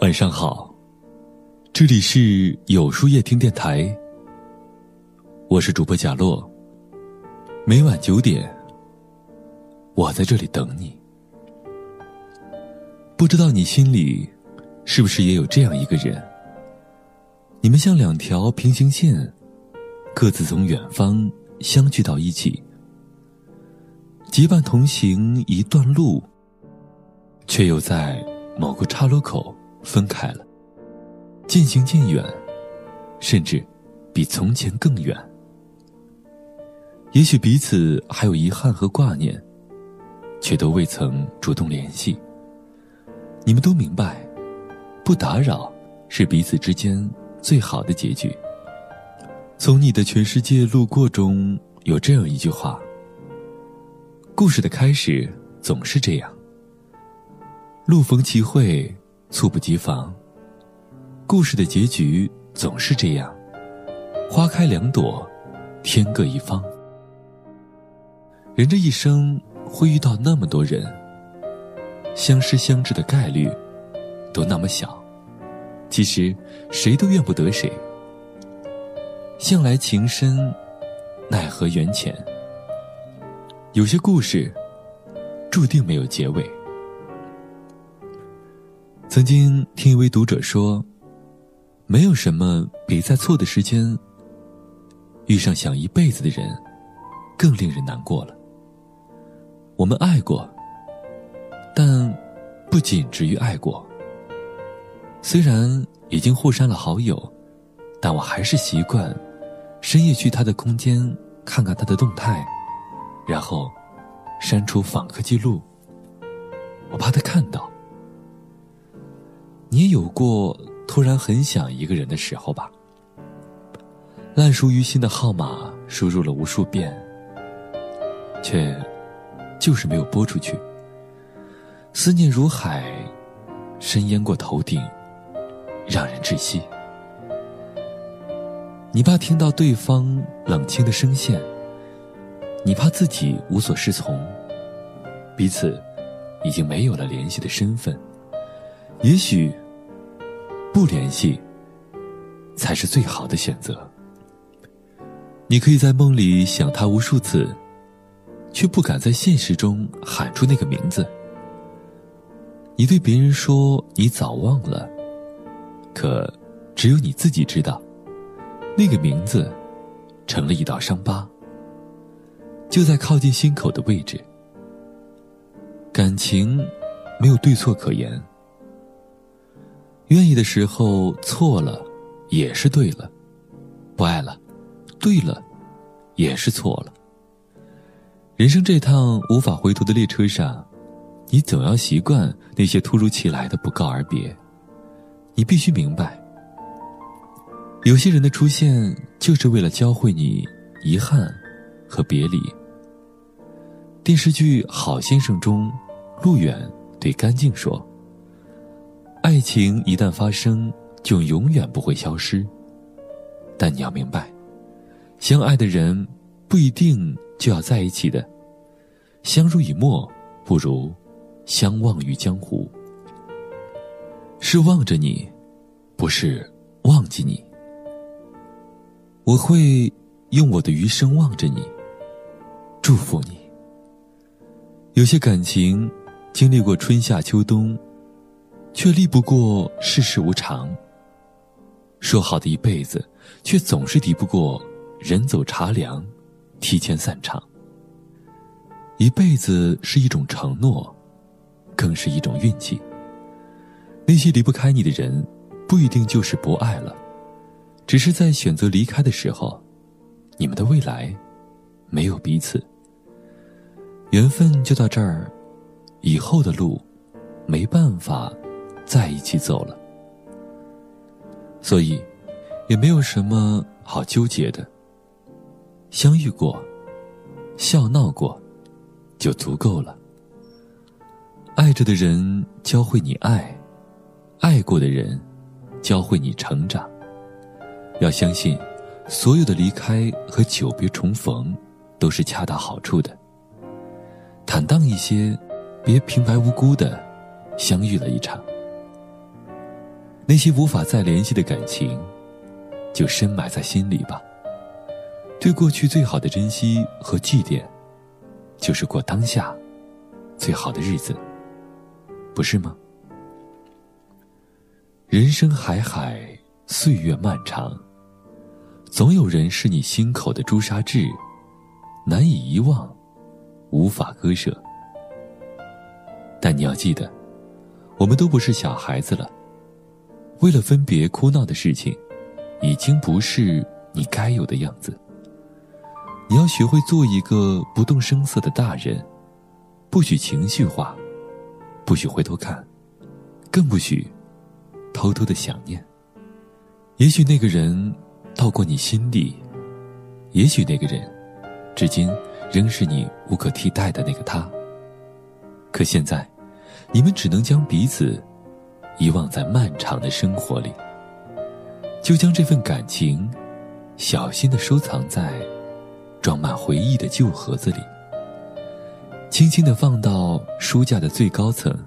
晚上好，这里是有书夜听电台，我是主播贾洛。每晚九点，我在这里等你。不知道你心里是不是也有这样一个人？你们像两条平行线，各自从远方相聚到一起，结伴同行一段路，却又在某个岔路口。分开了，渐行渐远，甚至比从前更远。也许彼此还有遗憾和挂念，却都未曾主动联系。你们都明白，不打扰是彼此之间最好的结局。从你的全世界路过中有这样一句话：故事的开始总是这样，路逢其会。猝不及防。故事的结局总是这样：花开两朵，天各一方。人这一生会遇到那么多人，相识相知的概率都那么小，其实谁都怨不得谁。向来情深，奈何缘浅。有些故事注定没有结尾。曾经听一位读者说：“没有什么比在错的时间遇上想一辈子的人更令人难过了。我们爱过，但不仅止于爱过。虽然已经互删了好友，但我还是习惯深夜去他的空间看看他的动态，然后删除访客记录。我怕他看到。”你也有过突然很想一个人的时候吧？烂熟于心的号码输入了无数遍，却就是没有拨出去。思念如海，深淹过头顶，让人窒息。你怕听到对方冷清的声线，你怕自己无所适从，彼此已经没有了联系的身份。也许，不联系才是最好的选择。你可以在梦里想他无数次，却不敢在现实中喊出那个名字。你对别人说你早忘了，可只有你自己知道，那个名字成了一道伤疤，就在靠近心口的位置。感情没有对错可言。愿意的时候错了，也是对了；不爱了，对了，也是错了。人生这趟无法回头的列车上，你总要习惯那些突如其来的不告而别。你必须明白，有些人的出现就是为了教会你遗憾和别离。电视剧《好先生》中，陆远对干净说。爱情一旦发生，就永远不会消失。但你要明白，相爱的人不一定就要在一起的。相濡以沫，不如相忘于江湖。是望着你，不是忘记你。我会用我的余生望着你，祝福你。有些感情，经历过春夏秋冬。却历不过世事无常。说好的一辈子，却总是敌不过人走茶凉，提前散场。一辈子是一种承诺，更是一种运气。那些离不开你的人，不一定就是不爱了，只是在选择离开的时候，你们的未来没有彼此，缘分就到这儿，以后的路没办法。在一起走了，所以也没有什么好纠结的。相遇过，笑闹过，就足够了。爱着的人教会你爱，爱过的人教会你成长。要相信，所有的离开和久别重逢，都是恰到好处的。坦荡一些，别平白无故的相遇了一场。那些无法再联系的感情，就深埋在心里吧。对过去最好的珍惜和祭奠，就是过当下最好的日子，不是吗？人生海海，岁月漫长，总有人是你心口的朱砂痣，难以遗忘，无法割舍。但你要记得，我们都不是小孩子了。为了分别哭闹的事情，已经不是你该有的样子。你要学会做一个不动声色的大人，不许情绪化，不许回头看，更不许偷偷的想念。也许那个人到过你心底，也许那个人至今仍是你无可替代的那个他。可现在，你们只能将彼此。遗忘在漫长的生活里，就将这份感情小心的收藏在装满回忆的旧盒子里，轻轻的放到书架的最高层，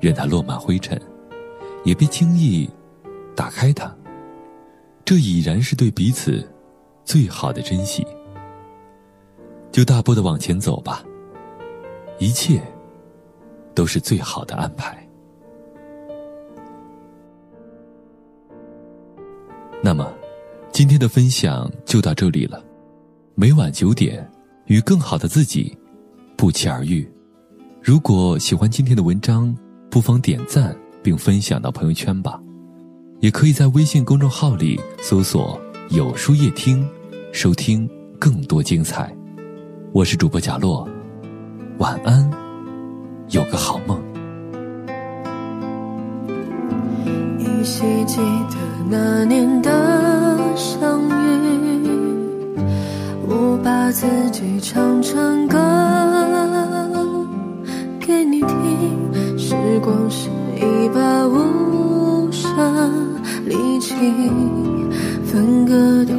任它落满灰尘，也别轻易打开它。这已然是对彼此最好的珍惜。就大步的往前走吧，一切都是最好的安排。那么，今天的分享就到这里了。每晚九点，与更好的自己不期而遇。如果喜欢今天的文章，不妨点赞并分享到朋友圈吧。也可以在微信公众号里搜索“有书夜听”，收听更多精彩。我是主播贾洛，晚安，有个好梦。依稀记得。那年的相遇，我把自己唱成歌给你听。时光是一把无声利器，分割掉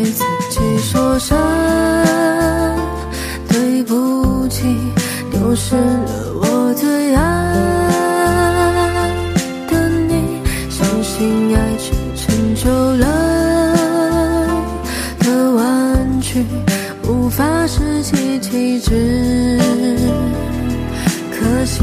对自己说声对不起，丢失了我最爱的你。相信爱情成就了的玩具，无法拾起，弃可惜。